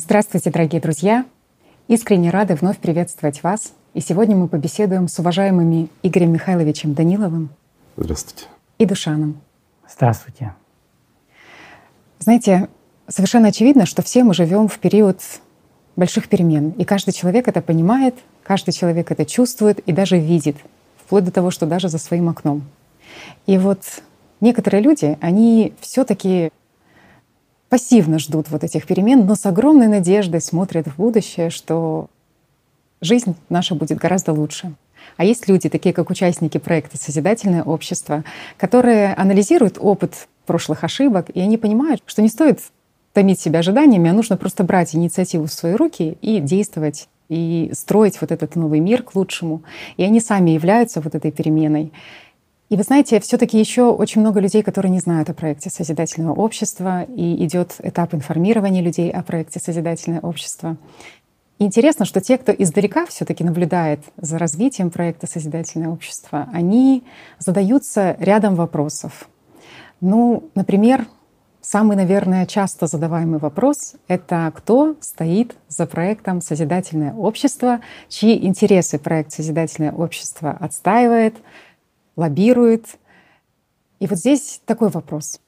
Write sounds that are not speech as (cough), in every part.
Здравствуйте, дорогие друзья! Искренне рады вновь приветствовать вас. И сегодня мы побеседуем с уважаемыми Игорем Михайловичем Даниловым. Здравствуйте. И Душаном. Здравствуйте. Знаете, совершенно очевидно, что все мы живем в период больших перемен. И каждый человек это понимает, каждый человек это чувствует и даже видит, вплоть до того, что даже за своим окном. И вот некоторые люди, они все таки пассивно ждут вот этих перемен, но с огромной надеждой смотрят в будущее, что жизнь наша будет гораздо лучше. А есть люди, такие как участники проекта «Созидательное общество», которые анализируют опыт прошлых ошибок, и они понимают, что не стоит томить себя ожиданиями, а нужно просто брать инициативу в свои руки и действовать и строить вот этот новый мир к лучшему. И они сами являются вот этой переменой. И вы знаете, все-таки еще очень много людей, которые не знают о проекте Созидательного общества, и идет этап информирования людей о проекте Созидательное общество. интересно, что те, кто издалека все-таки наблюдает за развитием проекта Созидательное общество, они задаются рядом вопросов. Ну, например, самый, наверное, часто задаваемый вопрос — это кто стоит за проектом «Созидательное общество», чьи интересы проект «Созидательное общество» отстаивает, лоббирует. И вот здесь такой вопрос.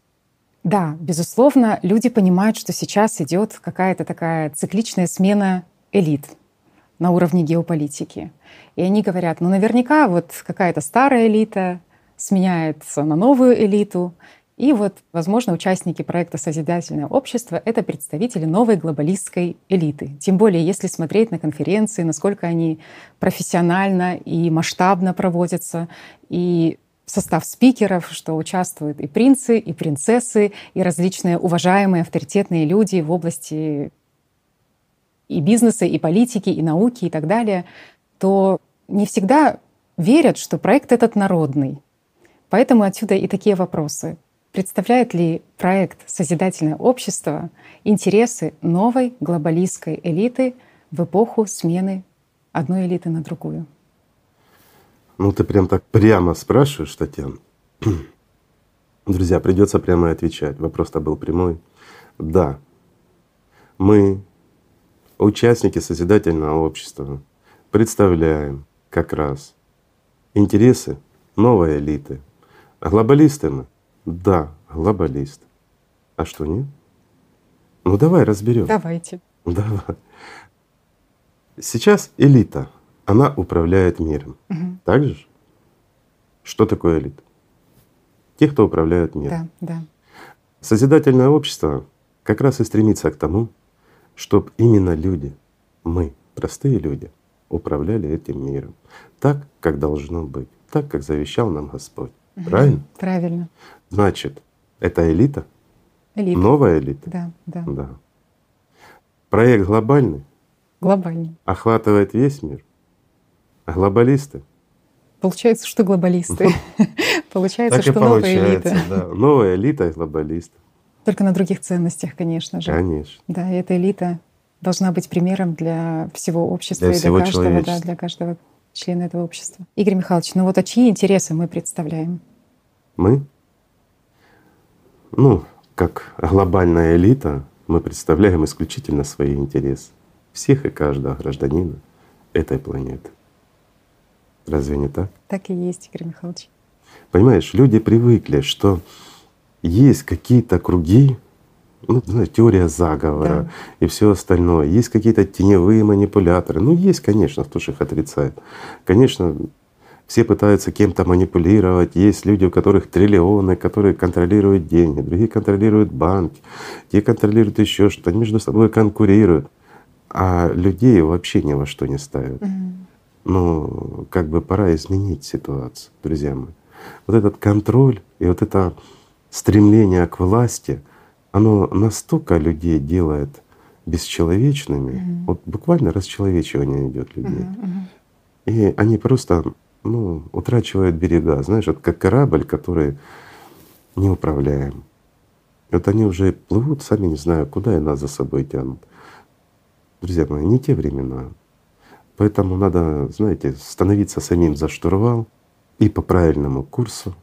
Да, безусловно, люди понимают, что сейчас идет какая-то такая цикличная смена элит на уровне геополитики. И они говорят, ну наверняка вот какая-то старая элита сменяется на новую элиту, и вот, возможно, участники проекта «Созидательное общество» — это представители новой глобалистской элиты. Тем более, если смотреть на конференции, насколько они профессионально и масштабно проводятся, и состав спикеров, что участвуют и принцы, и принцессы, и различные уважаемые авторитетные люди в области и бизнеса, и политики, и науки, и так далее, то не всегда верят, что проект этот народный. Поэтому отсюда и такие вопросы. Представляет ли проект «Созидательное общество» интересы новой глобалистской элиты в эпоху смены одной элиты на другую? Ну, ты прям так прямо спрашиваешь, Татьяна. (clears throat) Друзья, придется прямо отвечать. Вопрос-то был прямой. Да, мы, участники Созидательного общества, представляем как раз интересы новой элиты. А глобалисты мы да, глобалист. А что нет? Ну давай разберем. Давайте. Давай. Сейчас элита, она управляет миром. Угу. Так же? Что такое элита? Те, кто управляют миром. Да, да. Созидательное общество как раз и стремится к тому, чтобы именно люди, мы, простые люди, управляли этим миром так, как должно быть, так, как завещал нам Господь. Правильно? Правильно. Значит, это элита? Элита. Новая элита? Да, да. да. Проект глобальный? Глобальный. Охватывает весь мир? А глобалисты? Получается, что глобалисты. (laughs) Получается, что новая элита. Новая элита и глобалисты. Только на других ценностях, конечно же. Конечно. Да, и эта элита должна быть примером для всего общества для и для каждого, да, для каждого члена этого общества. Игорь Михайлович, ну вот а чьи интересы мы представляем? Мы? Ну, как глобальная элита, мы представляем исключительно свои интересы всех и каждого гражданина этой планеты. Разве не так? Так и есть, Игорь Михайлович. Понимаешь, люди привыкли, что есть какие-то круги, ну, знаешь, теория заговора да. и все остальное. Есть какие-то теневые манипуляторы. Ну, есть, конечно, кто же их отрицает. Конечно, все пытаются кем-то манипулировать. Есть люди, у которых триллионы, которые контролируют деньги, другие контролируют банки, те контролируют еще что-то, они между собой конкурируют. А людей вообще ни во что не ставят. Угу. Ну, как бы пора изменить ситуацию, друзья мои. Вот этот контроль и вот это стремление к власти — оно настолько людей делает бесчеловечными, mm вот буквально расчеловечивание идет людей. mm И они просто ну, утрачивают берега, знаешь, вот как корабль, который не управляем. Вот они уже плывут, сами не знаю, куда и нас за собой тянут. Друзья мои, не те времена. Поэтому надо, знаете, становиться самим за штурвал и по правильному курсу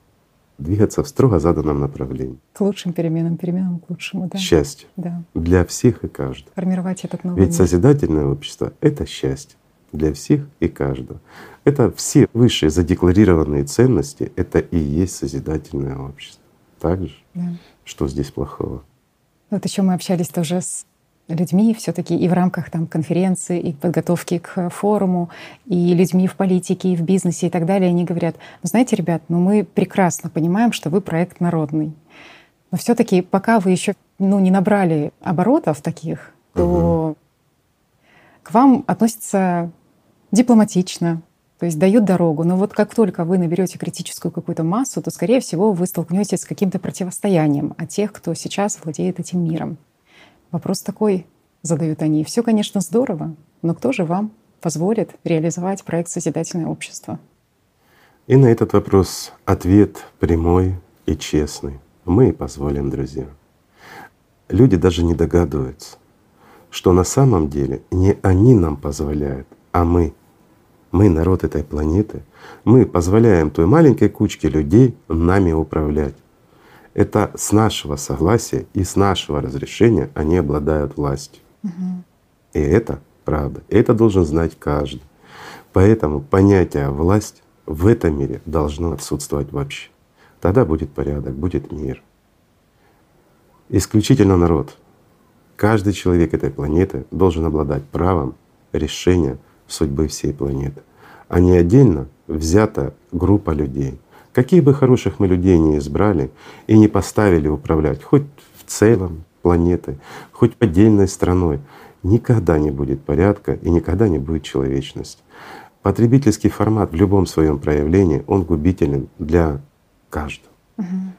двигаться в строго заданном направлении. К лучшим переменам, переменам к лучшему, да. Счастье Да. для всех и каждого. Формировать этот новый Ведь мир. созидательное общество — это счастье для всех и каждого. Это все высшие задекларированные ценности — это и есть созидательное общество. Так же? Да. Что здесь плохого? Вот еще мы общались тоже с людьми все таки и в рамках там конференции, и подготовки к форуму, и людьми в политике, и в бизнесе и так далее. Они говорят, ну знаете, ребят, ну мы прекрасно понимаем, что вы проект народный. Но все таки пока вы еще ну, не набрали оборотов таких, то к вам относятся дипломатично, то есть дают дорогу. Но вот как только вы наберете критическую какую-то массу, то, скорее всего, вы столкнетесь с каким-то противостоянием от тех, кто сейчас владеет этим миром. Вопрос такой задают они. Все, конечно, здорово, но кто же вам позволит реализовать проект «Созидательное общество»? И на этот вопрос ответ прямой и честный. Мы и позволим, друзья. Люди даже не догадываются, что на самом деле не они нам позволяют, а мы. Мы народ этой планеты. Мы позволяем той маленькой кучке людей нами управлять. Это с нашего согласия и с нашего разрешения они обладают властью. И это правда. Это должен знать каждый. Поэтому понятие власть в этом мире должно отсутствовать вообще. Тогда будет порядок, будет мир. Исключительно народ. Каждый человек этой планеты должен обладать правом решения судьбы всей планеты, а не отдельно взята группа людей. Каких бы хороших мы людей не избрали и не поставили управлять, хоть в целом планеты, хоть отдельной страной, никогда не будет порядка и никогда не будет человечности. Потребительский формат в любом своем проявлении, он губителен для каждого.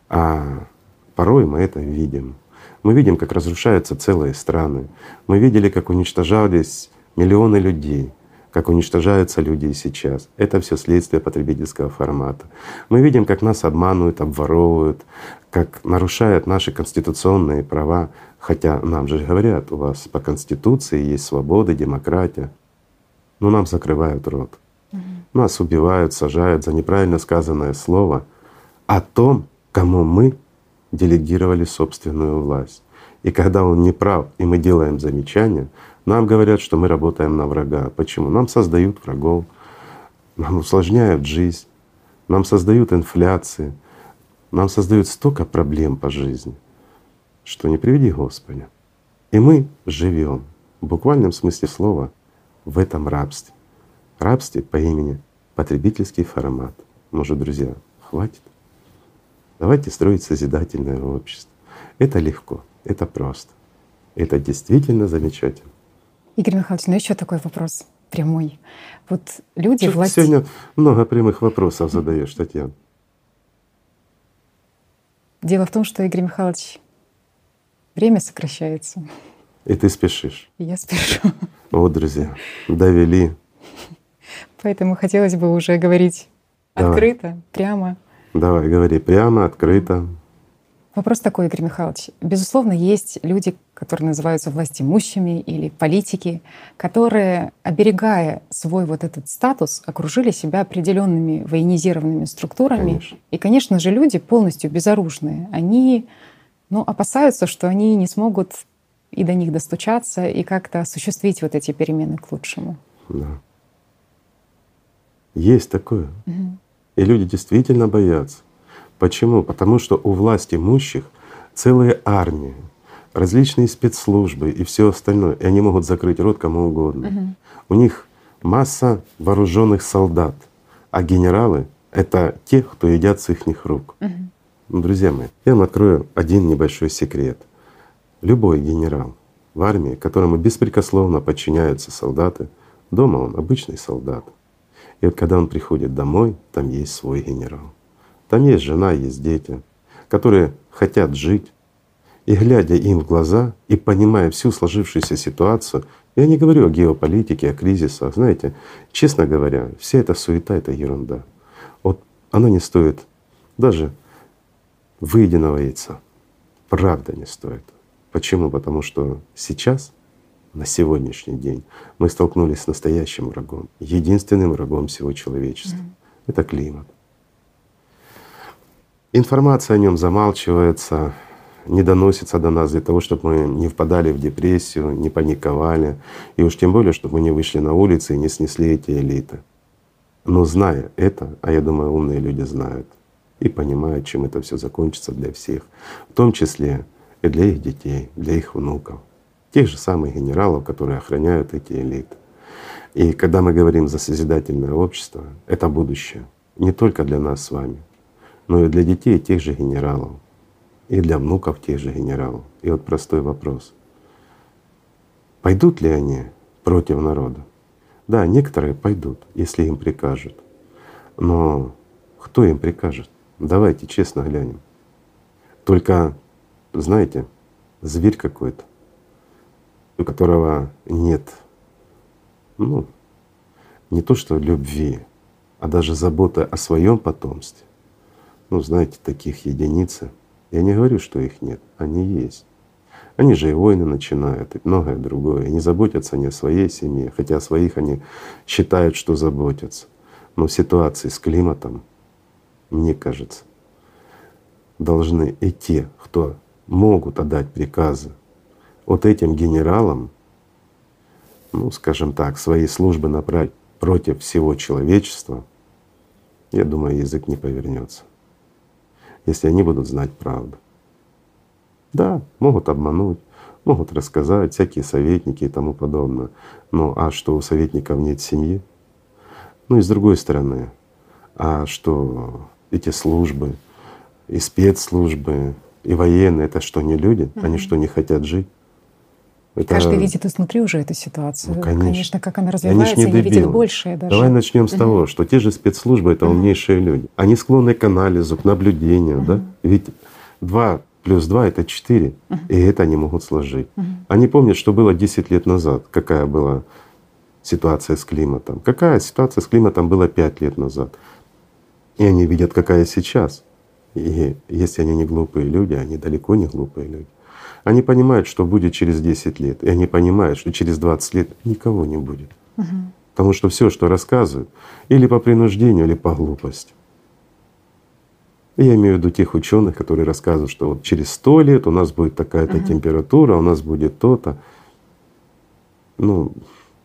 А порой мы это видим. Мы видим, как разрушаются целые страны. Мы видели, как уничтожались миллионы людей, как уничтожаются люди сейчас. Это все следствие потребительского формата. Мы видим, как нас обманывают, обворовывают, как нарушают наши конституционные права. Хотя нам же говорят, у вас по Конституции есть свобода, демократия. Но нам закрывают рот. Нас убивают, сажают за неправильно сказанное слово о том, кому мы делегировали собственную власть. И когда он не прав, и мы делаем замечания, нам говорят, что мы работаем на врага. Почему? Нам создают врагов, нам усложняют жизнь, нам создают инфляции, нам создают столько проблем по жизни, что не приведи Господи. И мы живем в буквальном смысле слова в этом рабстве. Рабстве по имени потребительский формат. Может, друзья, хватит? Давайте строить созидательное общество. Это легко, это просто. Это действительно замечательно. Игорь Михайлович, ну еще такой вопрос прямой. Вот люди Чё ты власть... сегодня много прямых вопросов задаешь, Татьяна. Дело в том, что, Игорь Михайлович, время сокращается. И ты спешишь. И я спешу. Вот, друзья, довели. Поэтому хотелось бы уже говорить Давай. открыто, прямо. Давай, говори прямо, открыто. Вопрос такой, Игорь Михайлович. Безусловно, есть люди, которые называются властимущими или политики, которые, оберегая свой вот этот статус, окружили себя определенными военизированными структурами. Конечно. И, конечно же, люди полностью безоружные. Они ну, опасаются, что они не смогут и до них достучаться, и как-то осуществить вот эти перемены к лучшему. Да. Есть такое. И люди действительно боятся. Почему? Потому что у власть имущих целые армии, различные спецслужбы и все остальное. И они могут закрыть рот кому угодно. У них масса вооруженных солдат, а генералы — это те, кто едят с их рук. Ну, друзья мои, я вам открою один небольшой секрет. Любой генерал в армии, которому беспрекословно подчиняются солдаты, дома он обычный солдат. И вот когда он приходит домой, там есть свой генерал. Там есть жена, есть дети, которые хотят жить. И глядя им в глаза и понимая всю сложившуюся ситуацию, я не говорю о геополитике, о кризисах, знаете, честно говоря, вся эта суета — это ерунда. Вот она не стоит даже выеденного яйца. Правда не стоит. Почему? Потому что сейчас, на сегодняшний день, мы столкнулись с настоящим врагом, единственным врагом всего человечества. Климат. Это климат. Информация о нем замалчивается, не доносится до нас для того, чтобы мы не впадали в депрессию, не паниковали, и уж тем более, чтобы мы не вышли на улицы и не снесли эти элиты. Но зная это, а я думаю, умные люди знают и понимают, чем это все закончится для всех, в том числе и для их детей, для их внуков, тех же самых генералов, которые охраняют эти элиты. И когда мы говорим за созидательное общество, это будущее не только для нас с вами, но и для детей тех же генералов, и для внуков тех же генералов. И вот простой вопрос. Пойдут ли они против народа? Да, некоторые пойдут, если им прикажут. Но кто им прикажет? Давайте честно глянем. Только, знаете, зверь какой-то, у которого нет, ну, не то что любви, а даже заботы о своем потомстве. Ну, знаете, таких единицы. Я не говорю, что их нет, они есть. Они же и войны начинают, и многое другое. И не заботятся они о своей семье, хотя о своих они считают, что заботятся. Но в ситуации с климатом, мне кажется, должны и те, кто могут отдать приказы, вот этим генералам, ну, скажем так, свои службы направить против всего человечества, я думаю, язык не повернется если они будут знать правду. Да, могут обмануть, могут рассказать, всякие советники и тому подобное. Но а что у советников нет семьи? Ну и с другой стороны, а что эти службы, и спецслужбы, и военные, это что, не люди? Они что, не хотят жить? Это... Каждый видит изнутри уже эту ситуацию. Ну, конечно. конечно, как она развивается, они, они видят большее даже. Давай начнем с того, что те же спецслужбы это умнейшие люди. Они склонны к анализу, к наблюдению, да? Ведь два плюс два это четыре, и это они могут сложить. Они помнят, что было 10 лет назад, какая была ситуация с климатом, какая ситуация с климатом была 5 лет назад. И они видят, какая сейчас. И если они не глупые люди, они далеко не глупые люди. Они понимают, что будет через 10 лет, и они понимают, что через 20 лет никого не будет. Угу. Потому что все, что рассказывают, или по принуждению, или по глупости. Я имею в виду тех ученых, которые рассказывают, что вот через сто лет у нас будет такая-то uh температура, у нас будет то-то. Ну,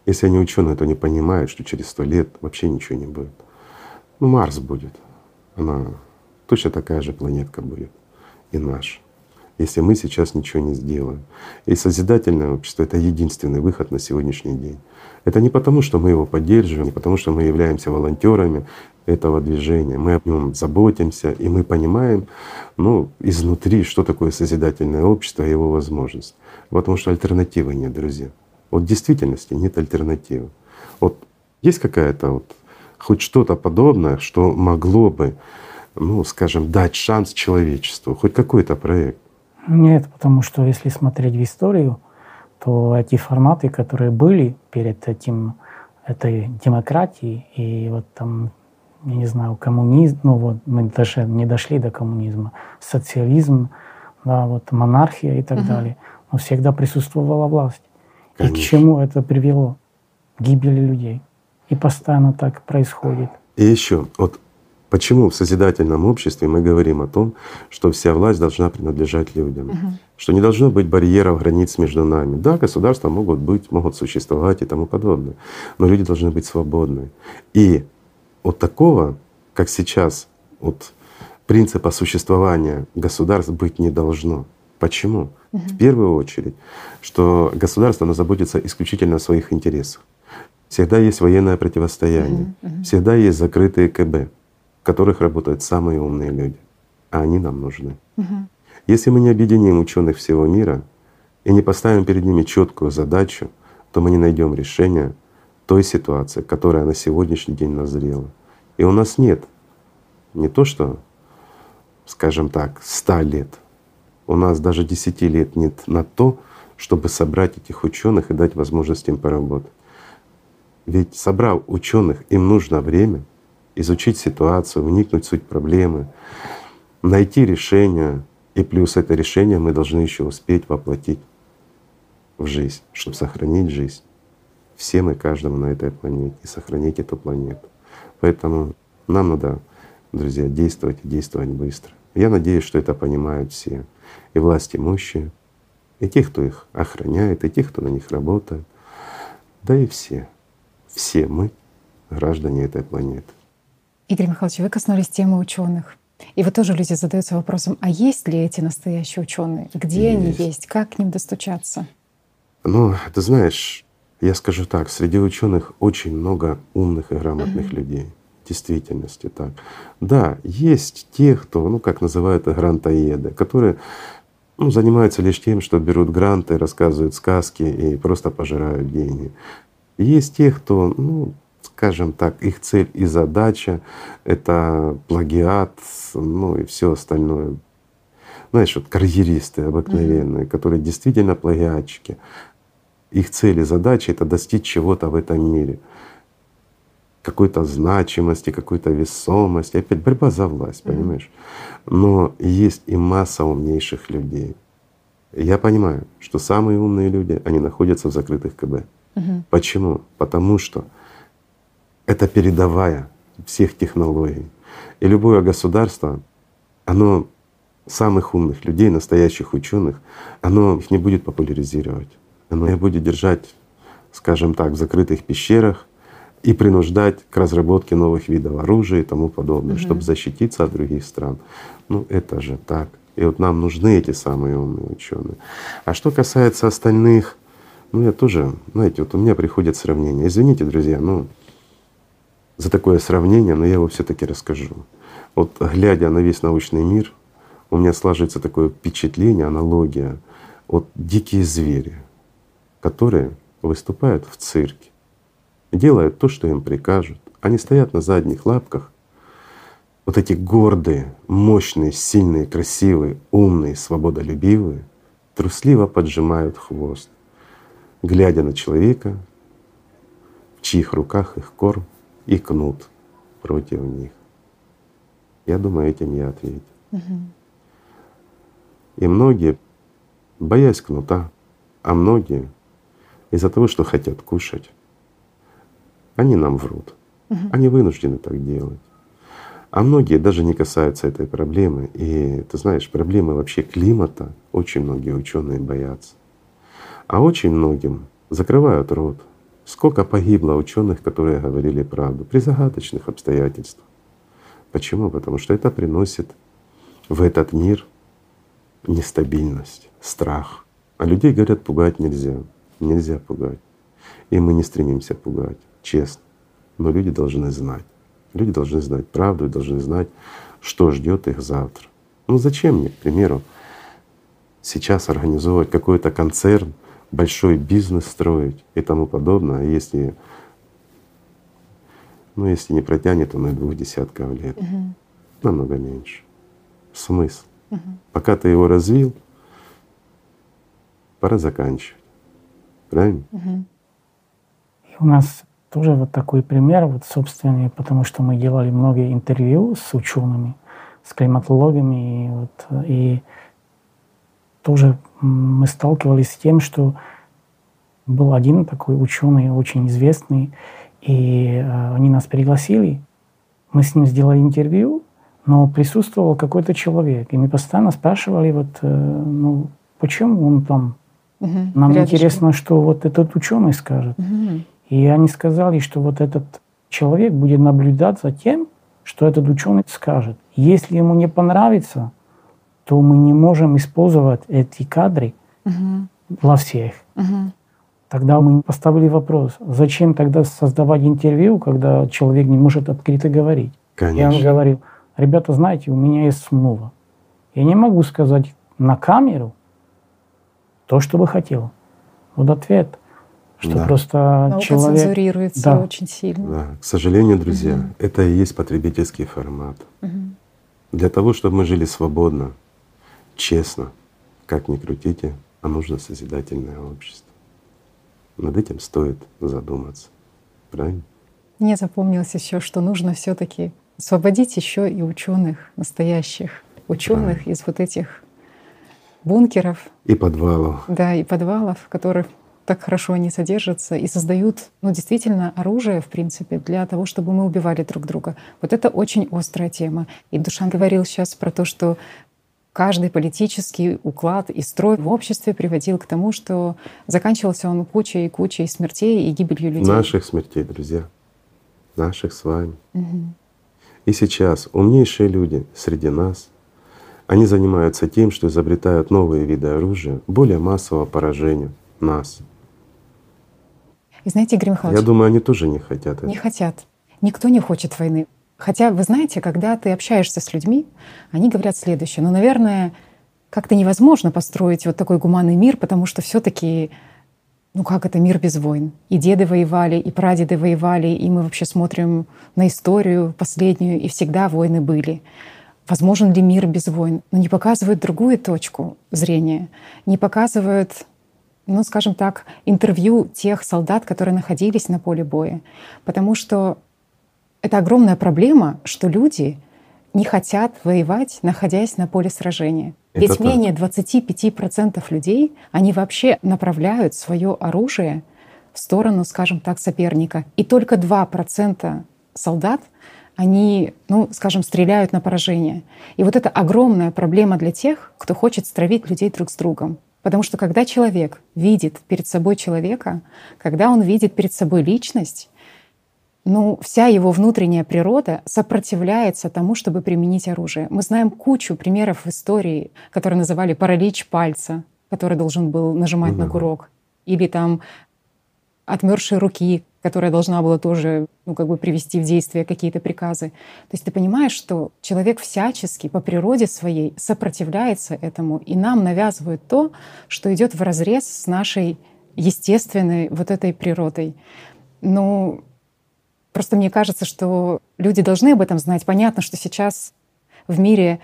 если они ученые, то они понимают, что через сто лет вообще ничего не будет. Ну, Марс будет. Она точно такая же планетка будет и наша если мы сейчас ничего не сделаем. И созидательное общество — это единственный выход на сегодняшний день. Это не потому, что мы его поддерживаем, не потому, что мы являемся волонтерами этого движения. Мы о нем заботимся, и мы понимаем ну, изнутри, что такое созидательное общество и его возможность. Потому что альтернативы нет, друзья. Вот в действительности нет альтернативы. Вот есть какая-то вот хоть что-то подобное, что могло бы, ну, скажем, дать шанс человечеству, хоть какой-то проект. Нет, потому что если смотреть в историю, то эти форматы, которые были перед этим, этой демократией, и вот там, я не знаю, коммунизм, ну вот мы даже не дошли до коммунизма, социализм, да, вот монархия и так угу. далее, но всегда присутствовала власть. Конечно. И к чему это привело? Гибели людей. И постоянно так происходит. И еще, вот Почему в созидательном обществе мы говорим о том, что вся власть должна принадлежать людям, угу. что не должно быть барьеров, границ между нами. Да, государства могут быть, могут существовать и тому подобное, но люди должны быть свободны. И вот такого, как сейчас, вот принципа существования государств быть не должно. Почему? Угу. В первую очередь, что государство оно заботится исключительно о своих интересах. Всегда есть военное противостояние, угу, угу. всегда есть закрытые КБ в которых работают самые умные люди, а они нам нужны. Угу. Если мы не объединим ученых всего мира и не поставим перед ними четкую задачу, то мы не найдем решения той ситуации, которая на сегодняшний день назрела. И у нас нет не то что, скажем так, ста лет, у нас даже десяти лет нет на то, чтобы собрать этих ученых и дать возможность им поработать. Ведь собрав ученых, им нужно время — изучить ситуацию, вникнуть в суть проблемы, найти решение. И плюс это решение мы должны еще успеть воплотить в жизнь, чтобы сохранить жизнь всем и каждому на этой планете и сохранить эту планету. Поэтому нам надо, друзья, действовать и действовать быстро. Я надеюсь, что это понимают все. И власти имущие, и те, кто их охраняет, и те, кто на них работает, да и все. Все мы граждане этой планеты. Игорь Михайлович, вы коснулись темы ученых. И вот тоже люди задаются вопросом, а есть ли эти настоящие ученые? Где есть. они есть? Как к ним достучаться? Ну, ты знаешь, я скажу так, среди ученых очень много умных и грамотных mm-hmm. людей. В действительности так. Да, есть те, кто, ну, как называют грантоеды, которые ну, занимаются лишь тем, что берут гранты, рассказывают сказки и просто пожирают деньги. Есть те, кто, ну, скажем так, их цель и задача — это плагиат, ну и все остальное. Знаешь, вот карьеристы обыкновенные, mm-hmm. которые действительно плагиатчики. Их цель и задача — это достичь чего-то в этом мире какой-то значимости, какой-то весомости. Опять борьба за власть, понимаешь? Но есть и масса умнейших людей. Я понимаю, что самые умные люди, они находятся в закрытых КБ. Угу. Почему? Потому что это передовая всех технологий. И любое государство, оно самых умных людей, настоящих ученых, оно их не будет популяризировать. Оно их будет держать, скажем так, в закрытых пещерах и принуждать к разработке новых видов оружия и тому подобное, угу. чтобы защититься от других стран. Ну это же так. И вот нам нужны эти самые умные ученые. А что касается остальных, ну я тоже, знаете, вот у меня приходит сравнение. Извините, друзья, ну за такое сравнение, но я его все-таки расскажу. Вот глядя на весь научный мир, у меня сложится такое впечатление, аналогия. Вот дикие звери, которые выступают в цирке, делают то, что им прикажут. Они стоят на задних лапках, вот эти гордые, мощные, сильные, красивые, умные, свободолюбивые, трусливо поджимают хвост, глядя на человека, в чьих руках их корм и кнут против них. Я думаю, этим я ответил. Угу. И многие, боясь кнута, а многие из-за того, что хотят кушать, они нам врут. Угу. Они вынуждены так делать. А многие даже не касаются этой проблемы. И ты знаешь, проблемы вообще климата очень многие ученые боятся. А очень многим закрывают рот, Сколько погибло ученых, которые говорили правду при загадочных обстоятельствах. Почему? Потому что это приносит в этот мир нестабильность, страх. А людей, говорят, пугать нельзя. Нельзя пугать. И мы не стремимся пугать, честно. Но люди должны знать. Люди должны знать правду и должны знать, что ждет их завтра. Ну зачем мне, к примеру, сейчас организовывать какой-то концерн, большой бизнес строить и тому подобное, а если, ну, если не протянет, то на двух десятков лет, угу. намного меньше. Смысл. Угу. Пока ты его развил, пора заканчивать. Правильно? Угу. И у нас тоже вот такой пример, вот собственный, потому что мы делали много интервью с учеными, с климатологами, и, вот, и тоже мы сталкивались с тем, что был один такой ученый, очень известный, и э, они нас пригласили. Мы с ним сделали интервью, но присутствовал какой-то человек, и мы постоянно спрашивали, вот, э, ну, почему он там. Угу, Нам рядышком. интересно, что вот этот ученый скажет. Угу. И они сказали, что вот этот человек будет наблюдать за тем, что этот ученый скажет. Если ему не понравится, то мы не можем использовать эти кадры угу. для всех. Угу. Тогда мы поставили вопрос, зачем тогда создавать интервью, когда человек не может открыто говорить? Конечно. Я он говорил, ребята, знаете, у меня есть смула. Я не могу сказать на камеру то, что бы хотел. Вот ответ, что да. просто Наука человек... цензурируется да. очень сильно. Да. К сожалению, друзья, угу. это и есть потребительский формат. Угу. Для того, чтобы мы жили свободно, честно, как ни крутите, а нужно созидательное общество. Над этим стоит задуматься. Правильно? Мне запомнилось еще, что нужно все-таки освободить еще и ученых, настоящих ученых из вот этих бункеров. И подвалов. Да, и подвалов, которых так хорошо они содержатся и создают, ну, действительно, оружие, в принципе, для того, чтобы мы убивали друг друга. Вот это очень острая тема. И Душан говорил сейчас про то, что каждый политический уклад и строй в обществе приводил к тому, что заканчивался он кучей и кучей смертей и гибелью людей. Наших смертей, друзья. Наших с вами. Угу. И сейчас умнейшие люди среди нас, они занимаются тем, что изобретают новые виды оружия, более массового поражения нас. И знаете, Игорь Михайлович… Я думаю, они тоже не хотят этого. Не хотят. Никто не хочет войны. Хотя, вы знаете, когда ты общаешься с людьми, они говорят следующее. Ну, наверное, как-то невозможно построить вот такой гуманный мир, потому что все таки ну как это мир без войн? И деды воевали, и прадеды воевали, и мы вообще смотрим на историю последнюю, и всегда войны были. Возможен ли мир без войн? Но не показывают другую точку зрения, не показывают ну, скажем так, интервью тех солдат, которые находились на поле боя. Потому что это огромная проблема, что люди не хотят воевать, находясь на поле сражения. Это Ведь так. менее 25% людей, они вообще направляют свое оружие в сторону, скажем так, соперника. И только 2% солдат, они, ну, скажем, стреляют на поражение. И вот это огромная проблема для тех, кто хочет стравить людей друг с другом. Потому что когда человек видит перед собой человека, когда он видит перед собой личность, ну, вся его внутренняя природа сопротивляется тому, чтобы применить оружие. Мы знаем кучу примеров в истории, которые называли паралич пальца, который должен был нажимать mm-hmm. на курок, или там отмершие руки, которая должна была тоже ну, как бы привести в действие какие-то приказы. То есть ты понимаешь, что человек всячески по природе своей сопротивляется этому, и нам навязывают то, что идет в разрез с нашей естественной вот этой природой. Ну, Просто мне кажется, что люди должны об этом знать. Понятно, что сейчас в мире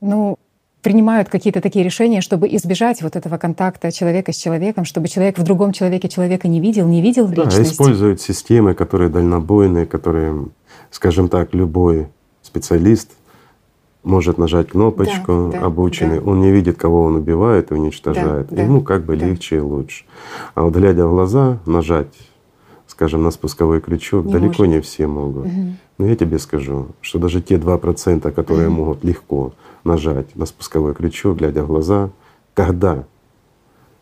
ну, принимают какие-то такие решения, чтобы избежать вот этого контакта человека с человеком, чтобы человек в другом человеке человека не видел, не видел да, личность. используют системы, которые дальнобойные, которые, скажем так, любой специалист может нажать кнопочку, да, да, обученный, да. он не видит, кого он убивает и уничтожает. Да, Ему как бы да. легче и лучше. А вот глядя в глаза, нажать скажем, на спусковой крючок, не далеко может. не все могут. Угу. Но я тебе скажу, что даже те 2%, которые угу. могут легко нажать на спусковой крючок, глядя в глаза, когда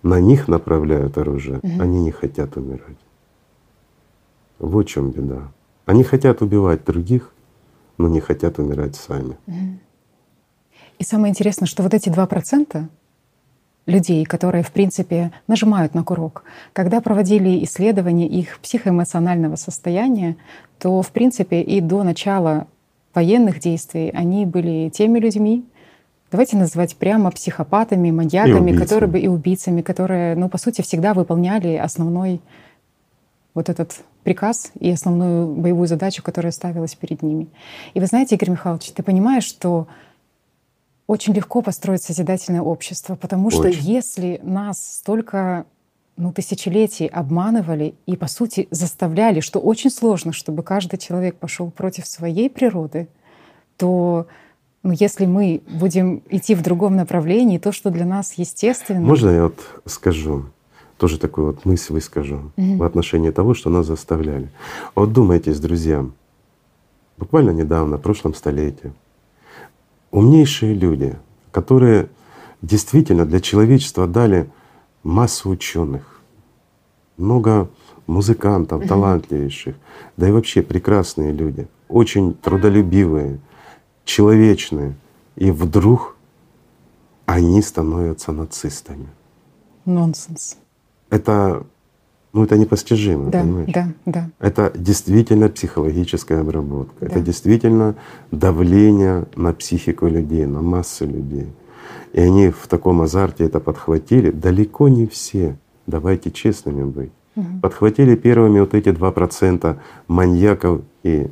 на них направляют оружие, угу. они не хотят умирать. Вот в чем беда. Они хотят убивать других, но не хотят умирать сами. И самое интересное, что вот эти два процента людей, которые, в принципе, нажимают на курок. Когда проводили исследования их психоэмоционального состояния, то, в принципе, и до начала военных действий они были теми людьми, давайте называть прямо психопатами, маньяками, которые бы и убийцами, которые, ну, по сути, всегда выполняли основной вот этот приказ и основную боевую задачу, которая ставилась перед ними. И вы знаете, Игорь Михайлович, ты понимаешь, что очень легко построить созидательное общество, потому что очень. если нас столько ну, тысячелетий обманывали и, по сути, заставляли, что очень сложно, чтобы каждый человек пошел против своей природы, то ну, если мы будем идти в другом направлении, то, что для нас естественно... Можно я вот скажу? Тоже такую вот мысль выскажу угу. в отношении того, что нас заставляли. Вот думайтесь, друзья, буквально недавно, в прошлом столетии, умнейшие люди, которые действительно для человечества дали массу ученых, много музыкантов, талантливейших, да и вообще прекрасные люди, очень трудолюбивые, человечные. И вдруг они становятся нацистами. Нонсенс. Это ну это непостижимо, да, понимаешь? Да, да. Это действительно психологическая обработка. Да. Это действительно давление на психику людей, на массу людей. И они в таком азарте это подхватили. Далеко не все, давайте честными быть. Угу. Подхватили первыми вот эти два процента маньяков и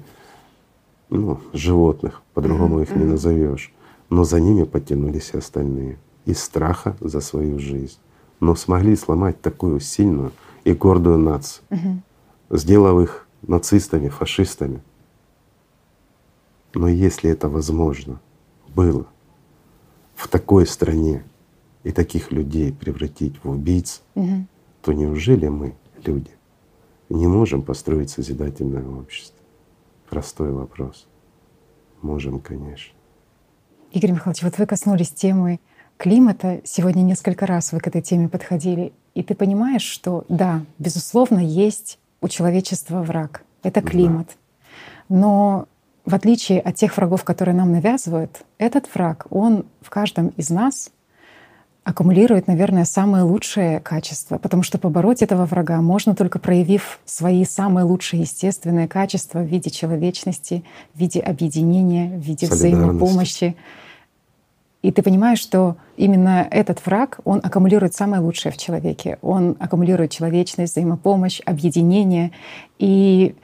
ну, животных, по-другому угу. их не назовешь. Но за ними подтянулись и остальные из страха за свою жизнь. Но смогли сломать такую сильную и гордую нацию, угу. сделав их нацистами, фашистами. Но если это возможно было в такой стране и таких людей превратить в убийц, угу. то неужели мы, люди, не можем построить созидательное общество? Простой вопрос. Можем, конечно. Игорь Михайлович, вот вы коснулись темы климата. Сегодня несколько раз вы к этой теме подходили. И ты понимаешь, что да, безусловно, есть у человечества враг. Это климат. Но в отличие от тех врагов, которые нам навязывают, этот враг, он в каждом из нас аккумулирует, наверное, самые лучшие качества, потому что побороть этого врага можно только проявив свои самые лучшие естественные качества в виде человечности, в виде объединения, в виде взаимопомощи. И ты понимаешь, что именно этот враг, он аккумулирует самое лучшее в человеке. Он аккумулирует человечность, взаимопомощь, объединение. И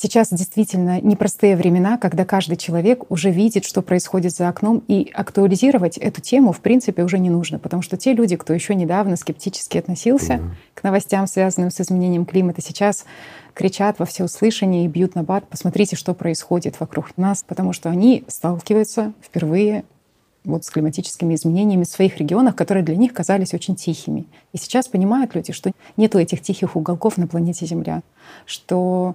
Сейчас действительно непростые времена, когда каждый человек уже видит, что происходит за окном, и актуализировать эту тему в принципе уже не нужно, потому что те люди, кто еще недавно скептически относился mm-hmm. к новостям, связанным с изменением климата, сейчас кричат во всеуслышание и бьют на бат, посмотрите, что происходит вокруг нас, потому что они сталкиваются впервые вот с климатическими изменениями в своих регионах, которые для них казались очень тихими. И сейчас понимают люди, что нету этих тихих уголков на планете Земля, что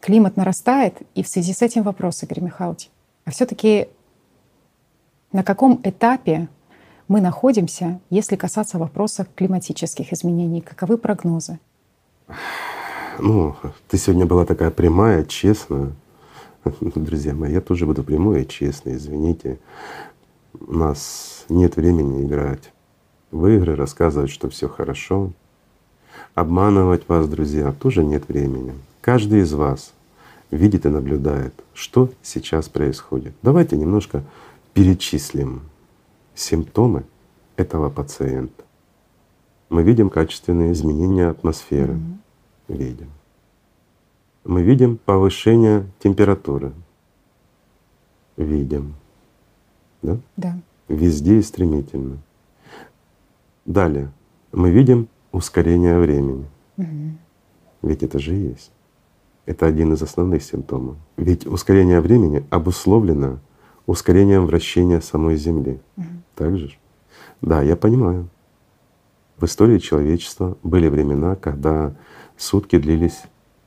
климат нарастает, и в связи с этим вопрос, Игорь Михайлович, а все таки на каком этапе мы находимся, если касаться вопроса климатических изменений? Каковы прогнозы? Ну, ты сегодня была такая прямая, честная. (laughs) Друзья мои, я тоже буду прямой и честный, извините. У нас нет времени играть в игры, рассказывать, что все хорошо. Обманывать вас, друзья, тоже нет времени. Каждый из вас видит и наблюдает, что сейчас происходит. Давайте немножко перечислим симптомы этого пациента. Мы видим качественные изменения атмосферы, mm-hmm. видим. Мы видим повышение температуры, видим, да? Да. Везде и стремительно. Далее мы видим ускорение времени. Угу. Ведь это же есть. Это один из основных симптомов. Ведь ускорение времени обусловлено ускорением вращения самой Земли. Угу. Так же? Да, я понимаю. В истории человечества были времена, когда сутки длились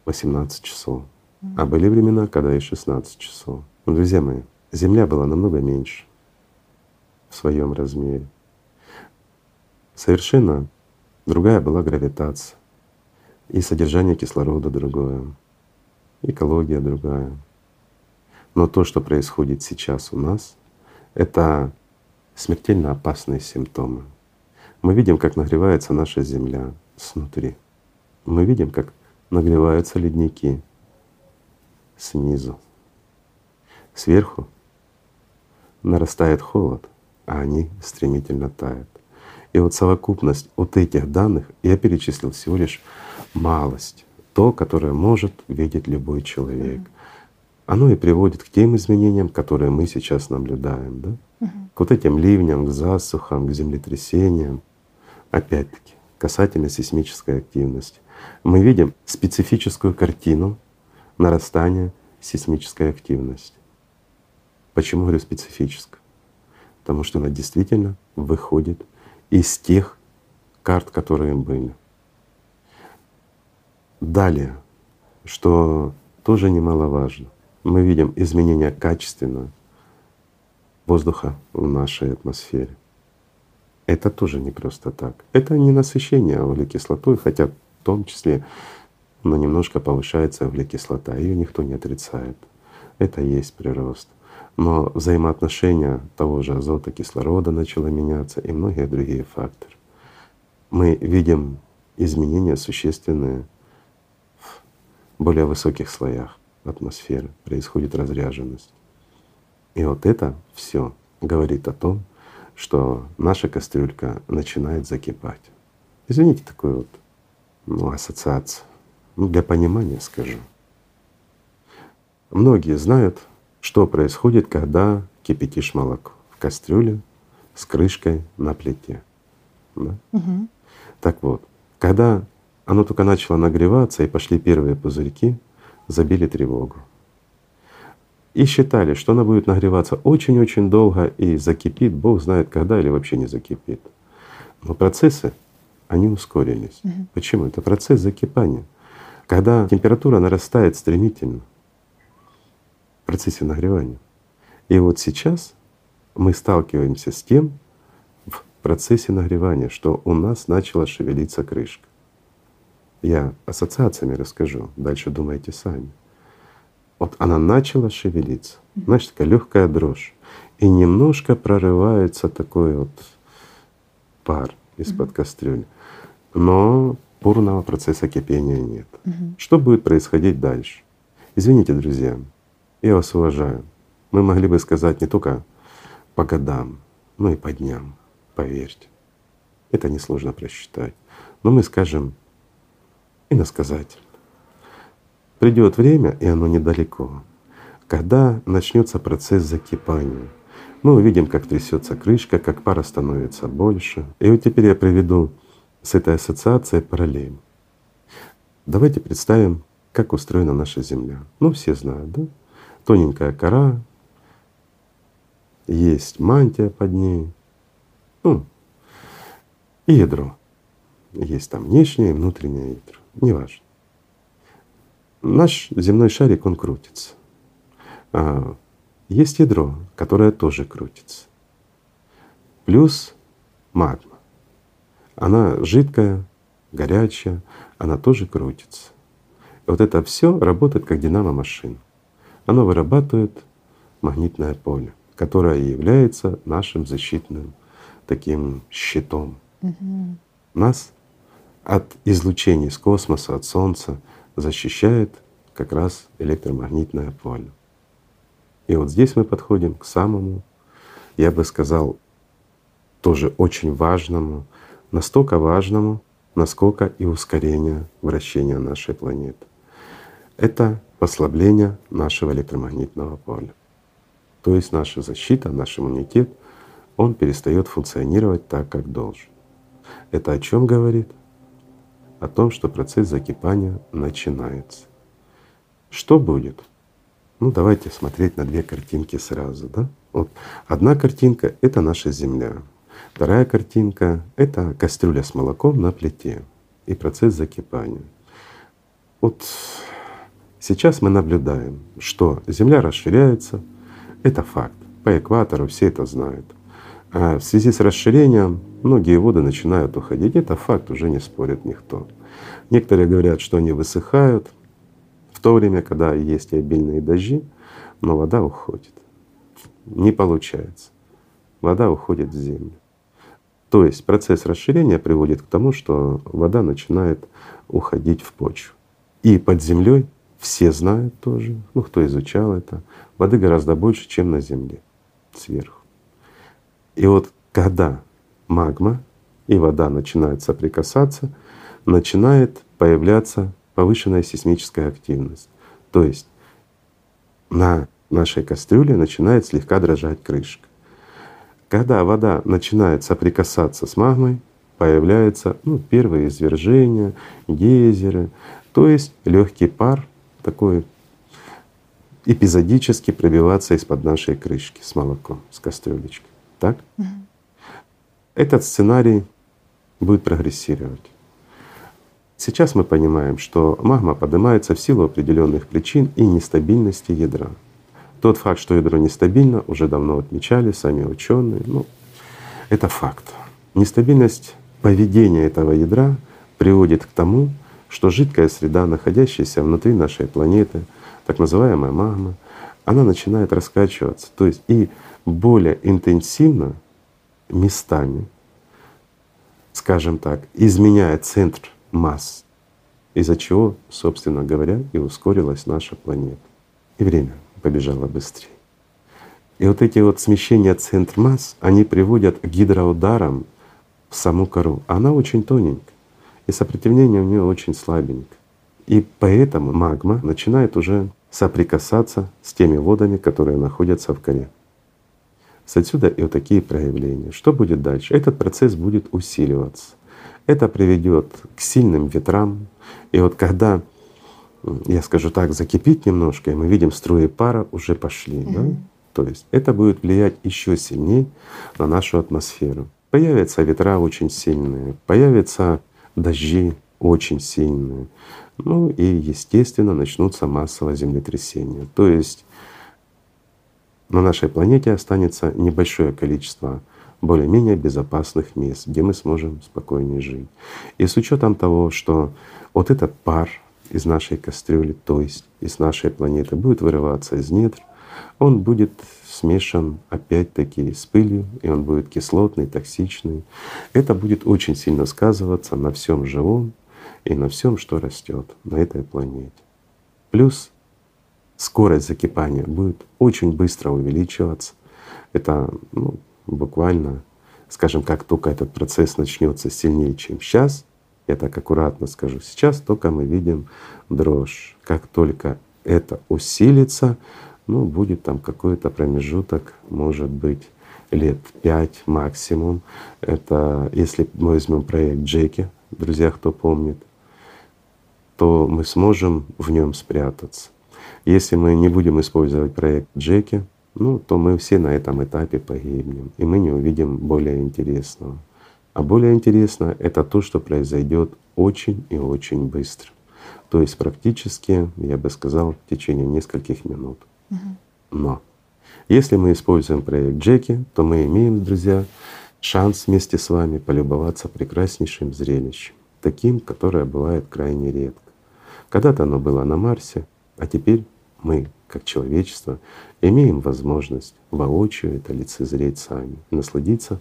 18 часов, угу. а были времена, когда и 16 часов. Но, друзья мои, Земля была намного меньше своем размере. Совершенно другая была гравитация и содержание кислорода другое экология другая. Но то, что происходит сейчас у нас, это смертельно опасные симптомы. Мы видим, как нагревается наша Земля снутри. Мы видим, как нагреваются ледники снизу. Сверху нарастает холод, а они стремительно тают. И вот совокупность вот этих данных я перечислил всего лишь малость то, которое может видеть любой человек. Оно и приводит к тем изменениям, которые мы сейчас наблюдаем, да? К вот этим ливням, к засухам, к землетрясениям. Опять-таки, касательно сейсмической активности. Мы видим специфическую картину нарастания сейсмической активности. Почему говорю специфическая? Потому что она действительно выходит из тех карт, которые были. Далее, что тоже немаловажно, мы видим изменение качественного воздуха в нашей атмосфере. Это тоже не просто так. Это не насыщение углекислотой, хотя в том числе но немножко повышается углекислота, ее никто не отрицает. Это есть прирост. Но взаимоотношения того же азота, кислорода начало меняться и многие другие факторы. Мы видим изменения существенные более высоких слоях атмосферы происходит разряженность. И вот это все говорит о том, что наша кастрюлька начинает закипать. Извините, такую вот ну, ассоциацию. Ну, для понимания скажу. Многие знают, что происходит, когда кипятишь молоко в кастрюле с крышкой на плите. Да? Угу. Так вот, когда оно только начало нагреваться, и пошли первые пузырьки, забили тревогу. И считали, что она будет нагреваться очень-очень долго и закипит, Бог знает когда или вообще не закипит. Но процессы они ускорились. Мгм. Почему? Это процесс закипания. Когда температура нарастает стремительно процессе нагревания. И вот сейчас мы сталкиваемся с тем в процессе нагревания, что у нас начала шевелиться крышка. Я ассоциациями расскажу, дальше думайте сами. Вот она начала шевелиться, значит, такая легкая дрожь. И немножко прорывается такой вот пар из-под кастрюли. Но полного процесса кипения нет. Что будет происходить дальше? Извините, друзья, я вас уважаю. Мы могли бы сказать не только по годам, но и по дням, поверьте. Это несложно просчитать. Но мы скажем иносказательно. Придет время, и оно недалеко, когда начнется процесс закипания. Мы увидим, как трясется крышка, как пара становится больше. И вот теперь я приведу с этой ассоциацией параллель. Давайте представим, как устроена наша Земля. Ну, все знают, да? Тоненькая кора, есть мантия под ней, ну, и ядро. Есть там внешнее и внутреннее ядро, неважно. Наш земной шарик, он крутится. А есть ядро, которое тоже крутится. Плюс магма. Она жидкая, горячая, она тоже крутится. Вот это все работает как динамо-машина. Оно вырабатывает магнитное поле, которое является нашим защитным таким щитом. Мгм. Нас от излучений из космоса, от Солнца защищает как раз электромагнитное поле. И вот здесь мы подходим к самому, я бы сказал, тоже очень важному, настолько важному, насколько и ускорение вращения нашей планеты. Это послабление нашего электромагнитного поля. То есть наша защита, наш иммунитет, он перестает функционировать так, как должен. Это о чем говорит? О том, что процесс закипания начинается. Что будет? Ну, давайте смотреть на две картинки сразу, да? Вот одна картинка — это наша Земля. Вторая картинка — это кастрюля с молоком на плите и процесс закипания. Вот сейчас мы наблюдаем, что Земля расширяется, это факт. По экватору все это знают. А в связи с расширением многие воды начинают уходить. Это факт, уже не спорит никто. Некоторые говорят, что они высыхают в то время, когда есть обильные дожди, но вода уходит. Не получается. Вода уходит в землю. То есть процесс расширения приводит к тому, что вода начинает уходить в почву. И под землей все знают тоже, ну кто изучал это, воды гораздо больше, чем на Земле, сверху. И вот когда магма и вода начинают соприкасаться, начинает появляться повышенная сейсмическая активность. То есть на нашей кастрюле начинает слегка дрожать крышка. Когда вода начинает соприкасаться с магмой, появляются ну, первые извержения, гейзеры, то есть легкий пар такой эпизодически пробиваться из-под нашей крышки с молоком, с кастрюлечки. Так? Мгм. Этот сценарий будет прогрессировать. Сейчас мы понимаем, что магма поднимается в силу определенных причин и нестабильности ядра. Тот факт, что ядро нестабильно, уже давно отмечали сами ученые. Ну, это факт. Нестабильность поведения этого ядра приводит к тому, что жидкая среда, находящаяся внутри нашей планеты, так называемая магма, она начинает раскачиваться. То есть и более интенсивно местами, скажем так, изменяя центр масс, из-за чего, собственно говоря, и ускорилась наша планета. И время побежало быстрее. И вот эти вот смещения центр масс, они приводят к гидроударам в саму кору. Она очень тоненькая, и сопротивление у нее очень слабенькое. И поэтому магма начинает уже соприкасаться с теми водами, которые находятся в коре. С отсюда и вот такие проявления. Что будет дальше? Этот процесс будет усиливаться. Это приведет к сильным ветрам. И вот когда, я скажу так, закипит немножко, и мы видим струи пара уже пошли, да? Мгм. То есть это будет влиять еще сильнее на нашу атмосферу. Появятся ветра очень сильные, появятся дожди очень сильные. Ну и, естественно, начнутся массовые землетрясения. То есть на нашей планете останется небольшое количество более-менее безопасных мест, где мы сможем спокойнее жить. И с учетом того, что вот этот пар из нашей кастрюли, то есть из нашей планеты, будет вырываться из недр, он будет смешан опять-таки с пылью, и он будет кислотный, токсичный. Это будет очень сильно сказываться на всем живом и на всем, что растет на этой планете. Плюс скорость закипания будет очень быстро увеличиваться. Это ну, буквально, скажем, как только этот процесс начнется сильнее, чем сейчас, я так аккуратно скажу, сейчас только мы видим дрожь. Как только это усилится, ну, будет там какой-то промежуток, может быть, лет пять максимум. Это если мы возьмем проект Джеки, друзья, кто помнит, то мы сможем в нем спрятаться. Если мы не будем использовать проект Джеки, ну, то мы все на этом этапе погибнем, и мы не увидим более интересного. А более интересно — это то, что произойдет очень и очень быстро. То есть практически, я бы сказал, в течение нескольких минут. Но если мы используем проект Джеки, то мы имеем, друзья, шанс вместе с вами полюбоваться прекраснейшим зрелищем, таким, которое бывает крайне редко. Когда-то оно было на Марсе, а теперь мы, как человечество, имеем возможность воочию это лицезреть сами, насладиться,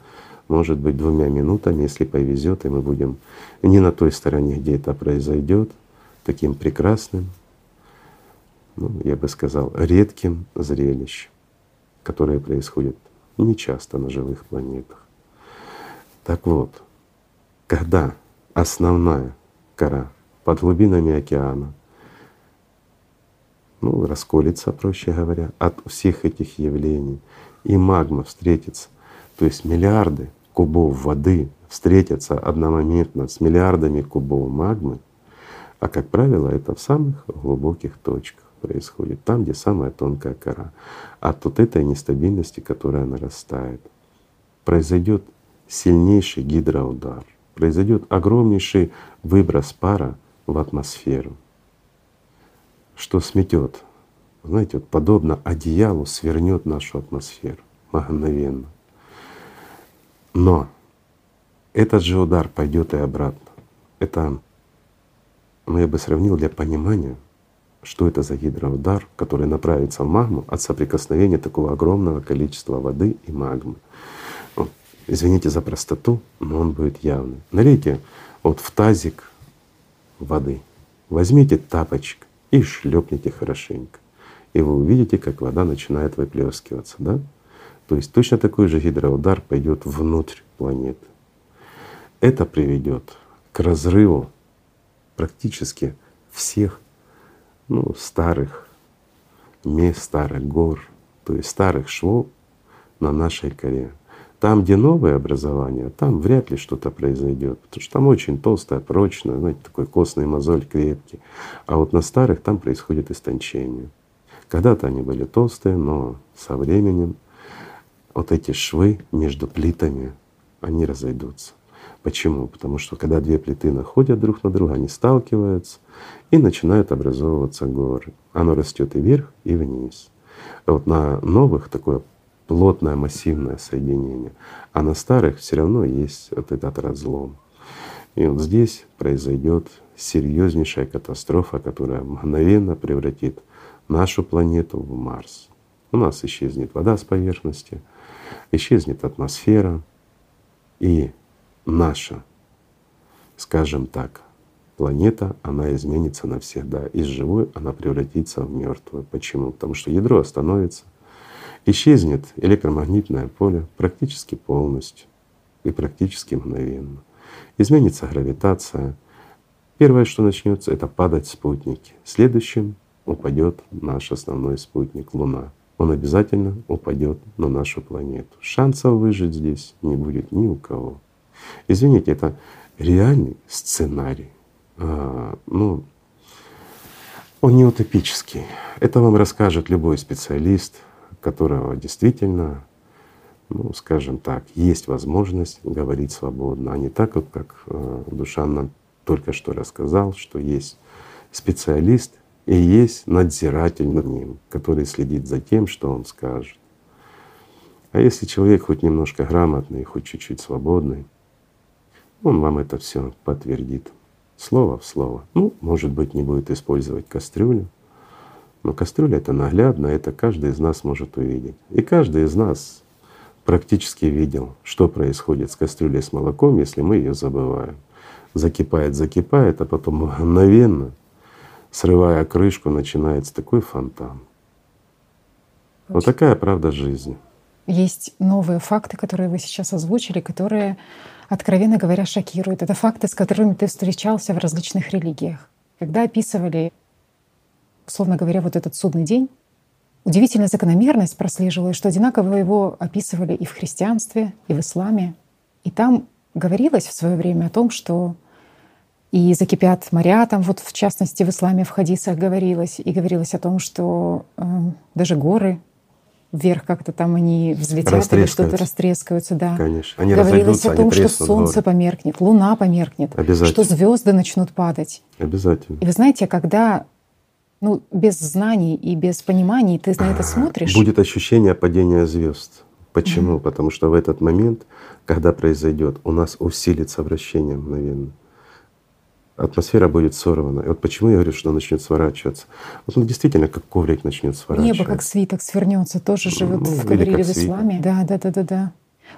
может быть, двумя минутами, если повезет, и мы будем не на той стороне, где это произойдет, таким прекрасным, ну, я бы сказал, редким зрелищем, которое происходит нечасто на живых планетах. Так вот, когда основная кора под глубинами океана ну, расколется, проще говоря, от всех этих явлений, и магма встретится, то есть миллиарды кубов воды встретятся одномоментно с миллиардами кубов магмы, а как правило это в самых глубоких точках происходит, там, где самая тонкая кора. От вот этой нестабильности, которая нарастает, произойдет сильнейший гидроудар, произойдет огромнейший выброс пара в атмосферу, что сметет, знаете, вот подобно одеялу свернет нашу атмосферу мгновенно. Но этот же удар пойдет и обратно. Это, ну я бы сравнил для понимания, что это за гидроудар, который направится в магму от соприкосновения такого огромного количества воды и магмы. Вот. Извините за простоту, но он будет явный. Налейте вот в тазик воды, возьмите тапочек и шлепните хорошенько. И вы увидите, как вода начинает выплескиваться, да? То есть точно такой же гидроудар пойдет внутрь планеты. Это приведет к разрыву практически всех ну, старых мест, старых гор, то есть старых швов на нашей коре. Там, где новые образования, там вряд ли что-то произойдет, потому что там очень толстая, прочная, знаете, такой костный мозоль крепкий. А вот на старых там происходит истончение. Когда-то они были толстые, но со временем вот эти швы между плитами, они разойдутся. Почему? Потому что когда две плиты находят друг на друга, они сталкиваются и начинают образовываться горы. Оно растет и вверх, и вниз. Вот на новых такое плотное массивное соединение, а на старых все равно есть вот этот разлом. И вот здесь произойдет серьезнейшая катастрофа, которая мгновенно превратит нашу планету в Марс. У нас исчезнет вода с поверхности, исчезнет атмосфера, и наша, скажем так, планета, она изменится навсегда. Из живой она превратится в мертвую. Почему? Потому что ядро остановится, исчезнет электромагнитное поле практически полностью и практически мгновенно. Изменится гравитация. Первое, что начнется, это падать спутники. Следующим упадет наш основной спутник Луна. Он обязательно упадет на нашу планету. Шансов выжить здесь не будет ни у кого. Извините, это реальный сценарий. А, ну, он не утопический. Это вам расскажет любой специалист, которого действительно ну, скажем так, есть возможность говорить свободно, а не так, вот, как э, Душан нам только что рассказал, что есть специалист и есть надзиратель над ним, который следит за тем, что он скажет. А если человек хоть немножко грамотный, хоть чуть-чуть свободный, он вам это все подтвердит. Слово в слово. Ну, может быть, не будет использовать кастрюлю, но кастрюля это наглядно, это каждый из нас может увидеть. И каждый из нас практически видел, что происходит с кастрюлей с молоком, если мы ее забываем. Закипает, закипает, а потом (laughs) мгновенно, срывая крышку, начинается такой фонтан. Вот такая правда жизни. Есть новые факты, которые вы сейчас озвучили, которые, откровенно говоря, шокируют. Это факты, с которыми ты встречался в различных религиях. Когда описывали, условно говоря, вот этот судный день, удивительная закономерность прослеживалась, что одинаково его описывали и в христианстве, и в исламе. И там говорилось в свое время о том, что и закипят моря, там вот в частности в исламе в хадисах говорилось, и говорилось о том, что э, даже горы вверх как-то там они взлетят или что-то растрескаются, да. Конечно. Они Говорилось о том, что солнце померкнет, луна померкнет, что звезды начнут падать. Обязательно. И вы знаете, когда ну, без знаний и без пониманий ты на это (clears throat) смотришь. Будет ощущение падения звезд. Почему? Mm-hmm. Потому что в этот момент, когда произойдет, у нас усилится вращение мгновенно атмосфера будет сорвана. И вот почему я говорю, что она начнет сворачиваться. Вот он действительно как коврик начнет сворачиваться. Небо как свиток свернется, тоже живет ну, в говорили в исламе. Да, да, да, да, да.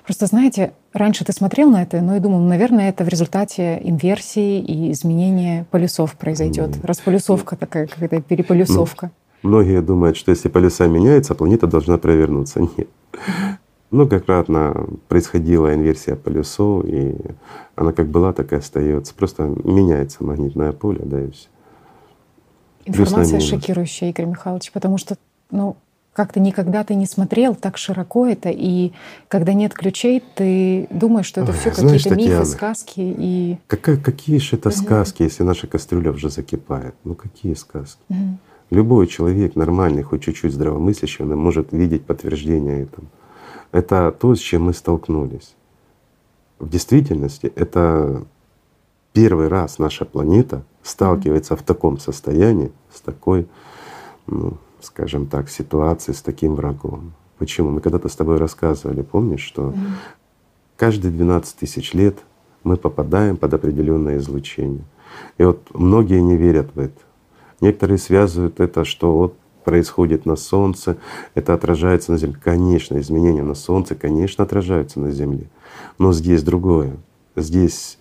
Просто знаете, раньше ты смотрел на это, но и думал, наверное, это в результате инверсии и изменения полюсов произойдет. Mm. Располюсовка такая, какая-то переполюсовка. Ну, многие думают, что если полюса меняются, планета должна провернуться. Нет. Многократно происходила инверсия полюсов, и она как была, так и остается. Просто меняется магнитное поле, да и все. Информация шокирующая, Игорь Михайлович, потому что ну, как-то никогда ты не смотрел так широко это, и когда нет ключей, ты думаешь, что это все какие-то мифы, сказки и. Какая, какие же это угу. сказки, если наша кастрюля уже закипает? Ну какие сказки? Угу. Любой человек нормальный, хоть чуть-чуть здравомыслящий, он может видеть подтверждение этому. Это то, с чем мы столкнулись. В действительности это первый раз наша планета сталкивается в таком состоянии, с такой, ну, скажем так, ситуацией, с таким врагом. Почему? Мы когда-то с тобой рассказывали, помнишь, что каждые 12 тысяч лет мы попадаем под определенное излучение. И вот многие не верят в это. Некоторые связывают это, что вот происходит на Солнце, это отражается на Земле. Конечно, изменения на Солнце, конечно, отражаются на Земле. Но здесь другое. Здесь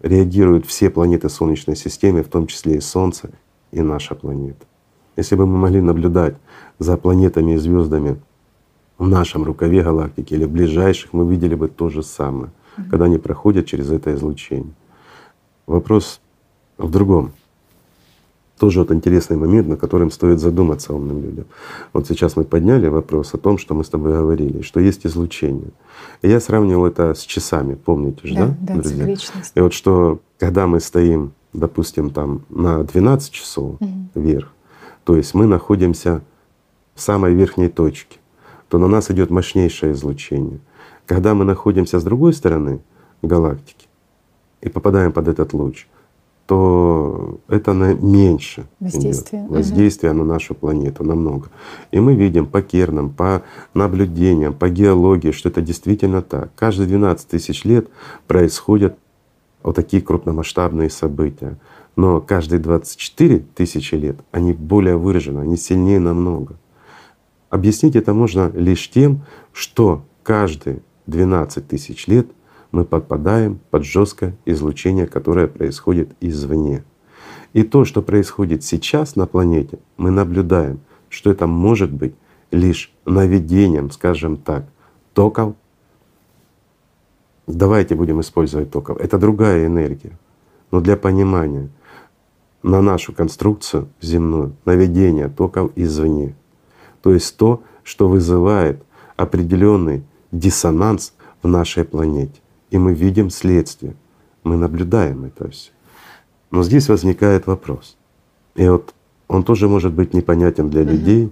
реагируют все планеты Солнечной системы, в том числе и Солнце, и наша планета. Если бы мы могли наблюдать за планетами и звездами в нашем рукаве галактики или в ближайших, мы видели бы то же самое, mm-hmm. когда они проходят через это излучение. Вопрос в другом тоже вот интересный момент, на котором стоит задуматься умным людям. Вот сейчас мы подняли вопрос о том, что мы с тобой говорили, что есть излучение. И я сравнивал это с часами, помните же, да, да, да друзья? И вот что, когда мы стоим, допустим, там на 12 часов угу. вверх, то есть мы находимся в самой верхней точке, то на нас идет мощнейшее излучение. Когда мы находимся с другой стороны галактики и попадаем под этот луч, то это на меньше воздействие, воздействие угу. на нашу планету намного. И мы видим по кернам, по наблюдениям, по геологии, что это действительно так. Каждые 12 тысяч лет происходят вот такие крупномасштабные события. Но каждые 24 тысячи лет они более выражены, они сильнее намного. Объяснить это можно лишь тем, что каждые 12 тысяч лет — мы попадаем под жесткое излучение, которое происходит извне. И то, что происходит сейчас на планете, мы наблюдаем, что это может быть лишь наведением, скажем так, токов. Давайте будем использовать токов. Это другая энергия. Но для понимания на нашу конструкцию земную наведение токов извне. То есть то, что вызывает определенный диссонанс в нашей планете и мы видим следствие, мы наблюдаем это все. Но здесь возникает вопрос. И вот он тоже может быть непонятен для людей.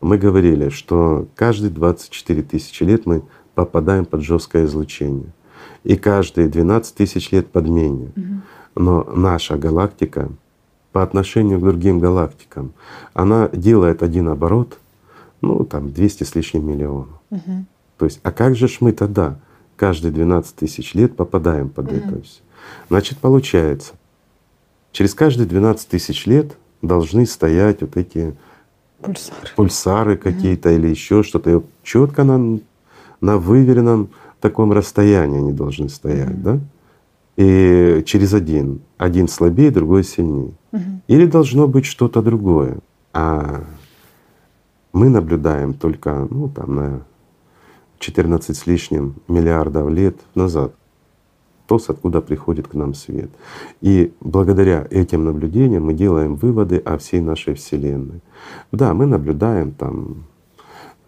Мы говорили, что каждые 24 тысячи лет мы попадаем под жесткое излучение. И каждые 12 тысяч лет подмене. Но наша галактика по отношению к другим галактикам, она делает один оборот, ну там 200 с лишним миллионов. То есть, а как же ж мы тогда каждые 12 тысяч лет попадаем под Мгм. это все? Значит, получается, через каждые 12 тысяч лет должны стоять вот эти Пульсары. пульсары какие-то или еще что-то. И четко на, на выверенном таком расстоянии они должны стоять, Мгм. да? И через один. Один слабее, другой сильнее. Мгм. Или должно быть что-то другое. А мы наблюдаем только ну, там, на 14 с лишним миллиардов лет назад то, с откуда приходит к нам свет. И благодаря этим наблюдениям мы делаем выводы о всей нашей Вселенной. Да, мы наблюдаем там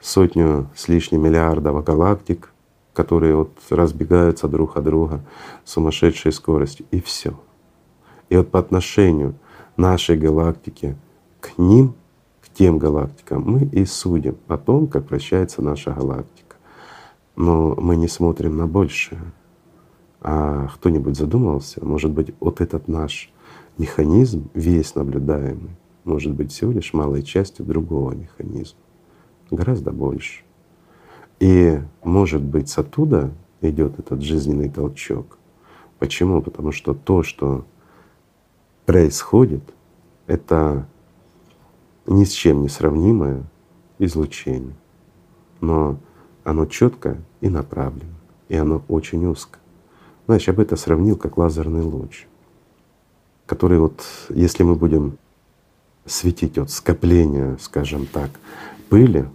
сотню с лишним миллиардов галактик, которые вот разбегаются друг от друга с сумасшедшей скоростью, и все. И вот по отношению нашей галактики к ним, к тем галактикам, мы и судим о том, как вращается наша галактика. Но мы не смотрим на большее. А кто-нибудь задумывался, может быть, вот этот наш механизм, весь наблюдаемый, может быть всего лишь малой частью другого механизма, гораздо больше. И может быть оттуда идет этот жизненный толчок. Почему? Потому что то, что происходит, это ни с чем не сравнимое излучение. Но оно четко и направлено, и оно очень узко. Знаешь, я бы это сравнил как лазерный луч, который вот, если мы будем светить от скопления, скажем так, пыли,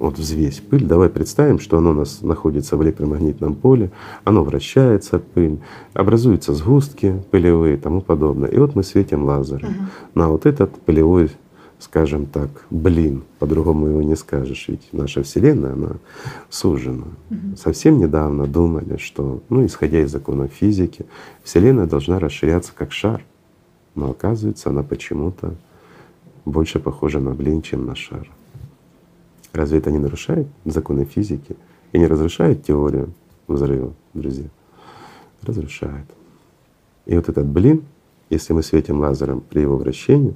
вот взвесь пыль, давай представим, что оно у нас находится в электромагнитном поле, оно вращается, пыль, образуются сгустки пылевые и тому подобное. И вот мы светим лазером на вот этот пылевой, скажем так, блин, по-другому его не скажешь, ведь наша Вселенная, она сужена. Совсем недавно думали, что, ну, исходя из законов физики, Вселенная должна расширяться как шар, но оказывается, она почему-то больше похожа на блин, чем на шар. Разве это не нарушает законы физики и не разрушает теорию взрыва, друзья? Разрушает. И вот этот блин, если мы светим лазером при его вращении,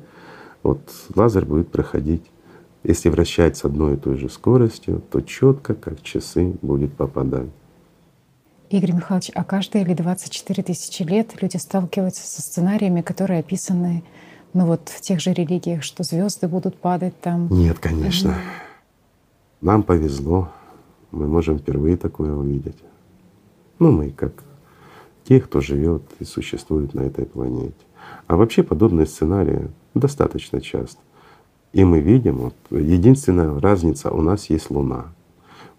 вот лазер будет проходить, если вращать с одной и той же скоростью, то четко, как часы, будет попадать. Игорь Михайлович, а каждые или 24 тысячи лет люди сталкиваются со сценариями, которые описаны ну вот в тех же религиях, что звезды будут падать там. Нет, конечно. Нам повезло, мы можем впервые такое увидеть. Ну, мы как те, кто живет и существует на этой планете. А вообще подобные сценарии достаточно часто. И мы видим, вот, единственная разница, у нас есть Луна.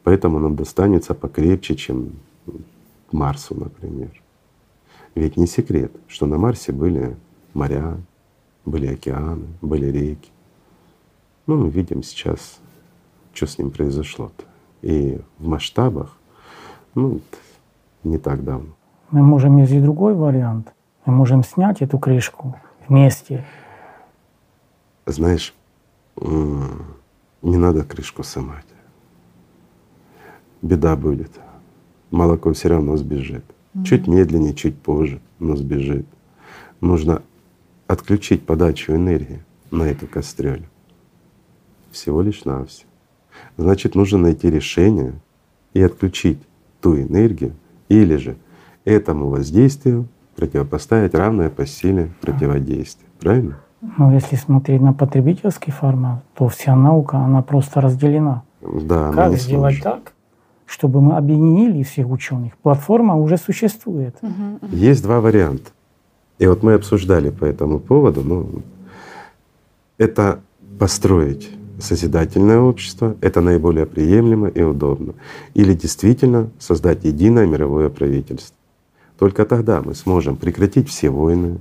Поэтому нам достанется покрепче, чем Марсу, например. Ведь не секрет, что на Марсе были моря, были океаны, были реки. Ну, мы видим сейчас, что с ним произошло-то. И в масштабах, ну, не так давно. Мы можем есть и другой вариант. Мы можем снять эту крышку вместе. Знаешь, м, не надо крышку снимать. Беда будет. Молоко все равно сбежит. Чуть медленнее, чуть позже, но сбежит. Нужно отключить подачу энергии на эту кастрюлю. Всего лишь навсего. Значит, нужно найти решение и отключить ту энергию, или же этому воздействию противопоставить равное по силе противодействие. Правильно? Но если смотреть на потребительский формат, то вся наука, она просто разделена. Да, как сделать сможем. так, чтобы мы объединили всех ученых? Платформа уже существует. Есть два варианта. И вот мы обсуждали по этому поводу, ну, это построить созидательное общество, это наиболее приемлемо и удобно. Или действительно создать единое мировое правительство. Только тогда мы сможем прекратить все войны,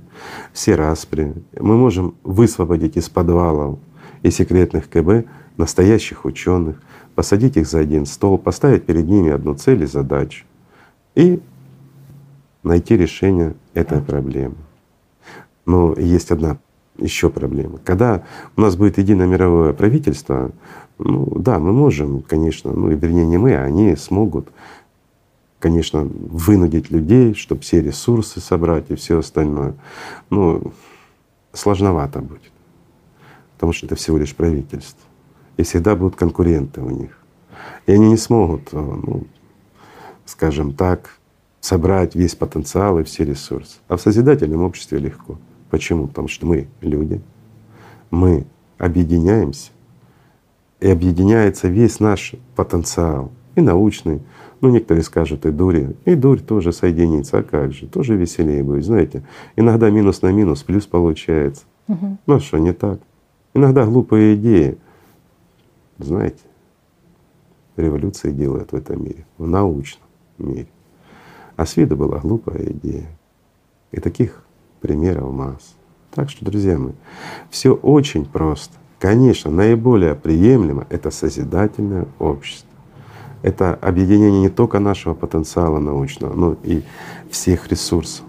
все распри. Мы можем высвободить из подвалов и секретных КБ настоящих ученых, посадить их за один стол, поставить перед ними одну цель и задачу и найти решение этой проблемы. Но есть одна еще проблема. Когда у нас будет единое мировое правительство, ну да, мы можем, конечно, ну и вернее не мы, а они смогут, конечно, вынудить людей, чтобы все ресурсы собрать и все остальное. Ну, сложновато будет, потому что это всего лишь правительство. И всегда будут конкуренты у них. И они не смогут, э, ну, скажем так, собрать весь потенциал и все ресурсы. А в созидательном обществе легко. Почему? Потому что мы люди, мы объединяемся, и объединяется весь наш потенциал, и научный, ну некоторые скажут и дури, и дурь тоже соединится, а как же, тоже веселее будет, знаете. Иногда минус на минус плюс получается. Угу. Ну а что, не так? Иногда глупые идеи, знаете, революции делают в этом мире, в научном мире. А с виду была глупая идея. И таких примеров масса. Так что, друзья мои, все очень просто. Конечно, наиболее приемлемо — это созидательное общество. Это объединение не только нашего потенциала научного, но и всех ресурсов.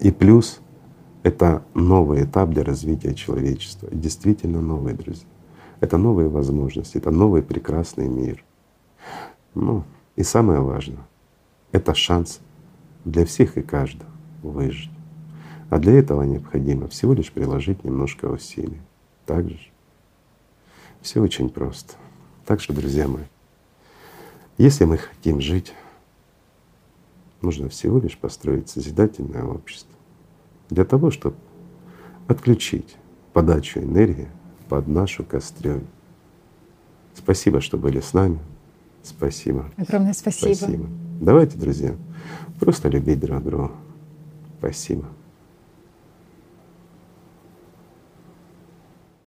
И плюс — это новый этап для развития человечества. действительно новый, друзья. Это новые возможности, это новый прекрасный мир. Ну и самое важное — это шанс для всех и каждого выжить. А для этого необходимо всего лишь приложить немножко усилий. Так же? Все очень просто. Так что, друзья мои, если мы хотим жить, нужно всего лишь построить созидательное общество для того, чтобы отключить подачу энергии под нашу кастрюлю. Спасибо, что были с нами. Спасибо. Огромное спасибо. Спасибо. Давайте, друзья, просто любить друг друга. Спасибо.